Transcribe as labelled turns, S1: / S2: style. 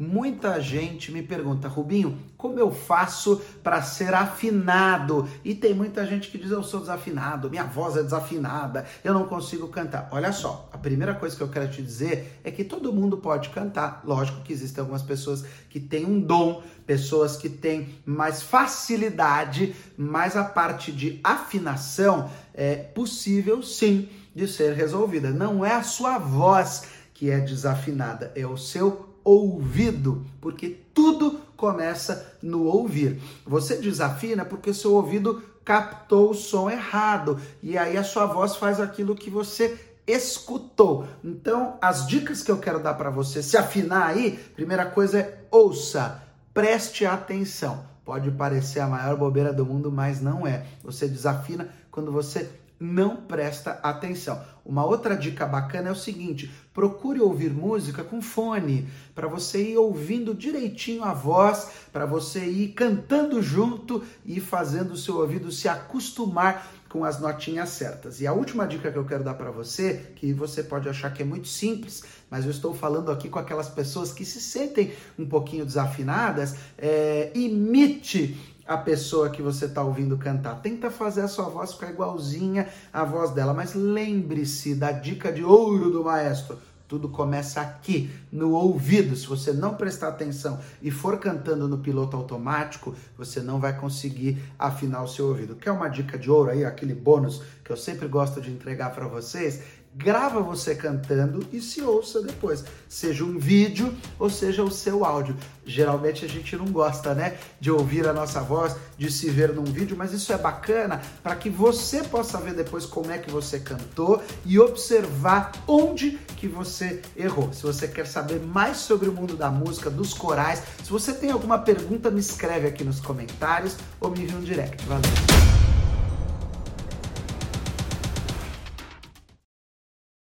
S1: Muita gente me pergunta, Rubinho, como eu faço para ser afinado? E tem muita gente que diz eu sou desafinado, minha voz é desafinada, eu não consigo cantar. Olha só, a primeira coisa que eu quero te dizer é que todo mundo pode cantar. Lógico que existem algumas pessoas que têm um dom, pessoas que têm mais facilidade, mas a parte de afinação é possível sim de ser resolvida. Não é a sua voz que é desafinada, é o seu ouvido, porque tudo começa no ouvir. Você desafina porque seu ouvido captou o som errado e aí a sua voz faz aquilo que você escutou. Então, as dicas que eu quero dar para você se afinar aí, primeira coisa é ouça, preste atenção. Pode parecer a maior bobeira do mundo, mas não é. Você desafina quando você não presta atenção. Uma outra dica bacana é o seguinte: procure ouvir música com fone, para você ir ouvindo direitinho a voz, para você ir cantando junto e fazendo o seu ouvido se acostumar com as notinhas certas. E a última dica que eu quero dar para você, que você pode achar que é muito simples, mas eu estou falando aqui com aquelas pessoas que se sentem um pouquinho desafinadas, é, imite a pessoa que você está ouvindo cantar. Tenta fazer a sua voz ficar igualzinha à voz dela, mas lembre-se da dica de ouro do maestro. Tudo começa aqui, no ouvido. Se você não prestar atenção e for cantando no piloto automático, você não vai conseguir afinar o seu ouvido. Quer uma dica de ouro aí, aquele bônus que eu sempre gosto de entregar para vocês? Grava você cantando e se ouça depois, seja um vídeo ou seja o seu áudio. Geralmente a gente não gosta, né, de ouvir a nossa voz, de se ver num vídeo, mas isso é bacana para que você possa ver depois como é que você cantou e observar onde que você errou. Se você quer saber mais sobre o mundo da música, dos corais, se você tem alguma pergunta, me escreve aqui nos comentários ou me envia um direct. Valeu.